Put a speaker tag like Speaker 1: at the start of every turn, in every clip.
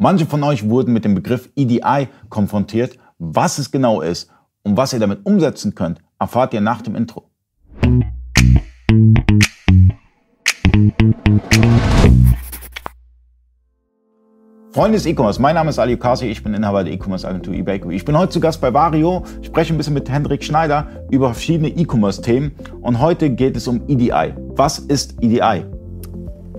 Speaker 1: Manche von euch wurden mit dem Begriff EDI konfrontiert. Was es genau ist und was ihr damit umsetzen könnt, erfahrt ihr nach dem Intro. Freunde des E-Commerce, mein Name ist Ali Okasi, ich bin Inhaber der E-Commerce Agentur eBakery. Ich bin heute zu Gast bei Vario, spreche ein bisschen mit Hendrik Schneider über verschiedene E-Commerce-Themen und heute geht es um EDI. Was ist EDI?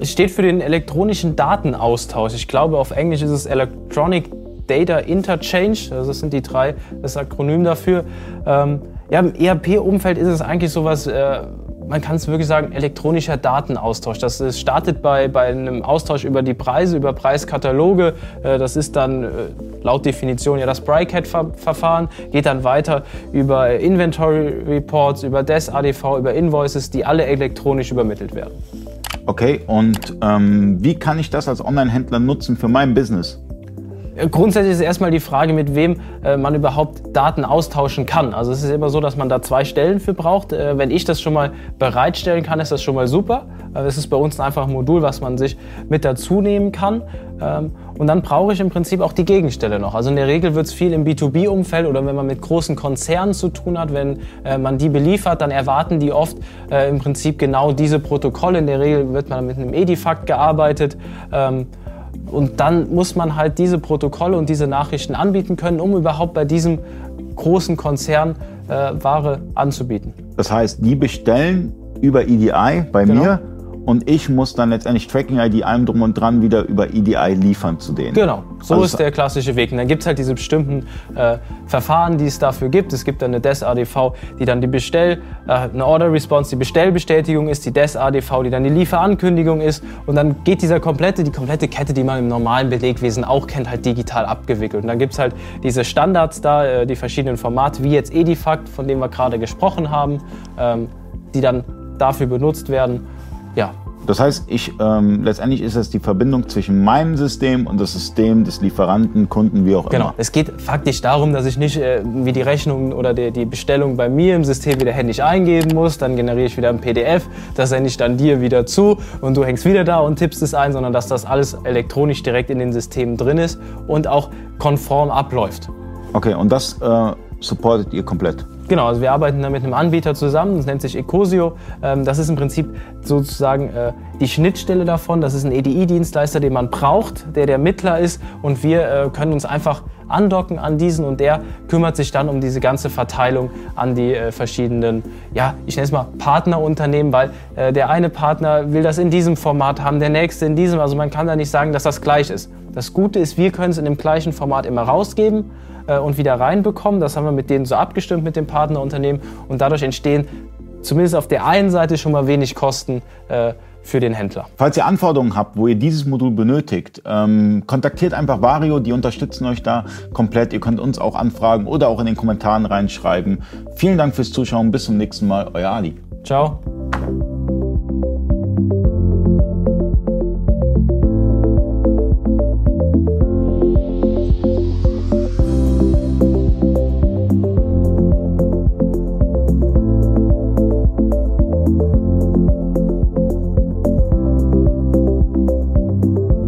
Speaker 2: Es steht für den elektronischen Datenaustausch. Ich glaube, auf Englisch ist es Electronic Data Interchange. Also das sind die drei, das Akronym dafür. Ähm, ja, Im ERP-Umfeld ist es eigentlich sowas, äh, man kann es wirklich sagen, elektronischer Datenaustausch. Das ist, startet bei, bei einem Austausch über die Preise, über Preiskataloge. Äh, das ist dann äh, laut Definition ja das BRICAT-Verfahren, geht dann weiter über Inventory Reports, über DES ADV, über Invoices, die alle elektronisch übermittelt werden.
Speaker 1: Okay, und ähm, wie kann ich das als Online-Händler nutzen für mein Business?
Speaker 2: Grundsätzlich ist erstmal die Frage, mit wem äh, man überhaupt Daten austauschen kann. Also es ist immer so, dass man da zwei Stellen für braucht. Äh, wenn ich das schon mal bereitstellen kann, ist das schon mal super. Es ist bei uns einfach ein Modul, was man sich mit dazu nehmen kann. Ähm, und dann brauche ich im Prinzip auch die Gegenstelle noch. Also in der Regel wird es viel im B2B-Umfeld oder wenn man mit großen Konzernen zu tun hat, wenn äh, man die beliefert, dann erwarten die oft äh, im Prinzip genau diese Protokolle. In der Regel wird man mit einem Edifact gearbeitet. Ähm, und dann muss man halt diese Protokolle und diese Nachrichten anbieten können, um überhaupt bei diesem großen Konzern äh, Ware anzubieten.
Speaker 1: Das heißt, die bestellen über EDI bei genau. mir und ich muss dann letztendlich Tracking-ID allem drum und dran wieder über EDI liefern zu denen.
Speaker 2: Genau, so also ist der klassische Weg. Und dann gibt es halt diese bestimmten äh, Verfahren, die es dafür gibt. Es gibt dann eine DES-ADV, die dann die Bestell, äh, eine Order-Response, die Bestellbestätigung ist, die DES-ADV, die dann die Lieferankündigung ist. Und dann geht dieser komplette, die komplette Kette, die man im normalen Belegwesen auch kennt, halt digital abgewickelt. Und dann gibt es halt diese Standards da, äh, die verschiedenen Formate, wie jetzt Edifact, von dem wir gerade gesprochen haben, ähm, die dann dafür benutzt werden. Ja.
Speaker 1: Das heißt, ich, ähm, letztendlich ist es die Verbindung zwischen meinem System und das System des Lieferanten, Kunden, wie auch
Speaker 2: genau. immer. Genau. Es geht faktisch darum, dass ich nicht äh, wie die Rechnung oder die, die Bestellung bei mir im System wieder händisch eingeben muss. Dann generiere ich wieder ein PDF, das sende ich dann dir wieder zu und du hängst wieder da und tippst es ein, sondern dass das alles elektronisch direkt in den Systemen drin ist und auch konform abläuft.
Speaker 1: Okay, und das äh, supportet ihr komplett?
Speaker 2: Genau, also wir arbeiten da mit einem Anbieter zusammen, das nennt sich Ecosio. Ähm, das ist im Prinzip sozusagen äh, die Schnittstelle davon. Das ist ein EDI-Dienstleister, den man braucht, der der Mittler ist und wir äh, können uns einfach andocken an diesen und der kümmert sich dann um diese ganze Verteilung an die äh, verschiedenen, ja, ich nenne es mal Partnerunternehmen, weil der eine Partner will das in diesem Format haben, der nächste in diesem. Also man kann da nicht sagen, dass das gleich ist. Das Gute ist, wir können es in dem gleichen Format immer rausgeben und wieder reinbekommen. Das haben wir mit denen so abgestimmt mit dem Partnerunternehmen und dadurch entstehen zumindest auf der einen Seite schon mal wenig Kosten äh, für den Händler.
Speaker 1: Falls ihr Anforderungen habt, wo ihr dieses Modul benötigt, ähm, kontaktiert einfach Vario, die unterstützen euch da komplett. Ihr könnt uns auch anfragen oder auch in den Kommentaren reinschreiben. Vielen Dank fürs Zuschauen, bis zum nächsten Mal, euer Ali.
Speaker 2: Ciao.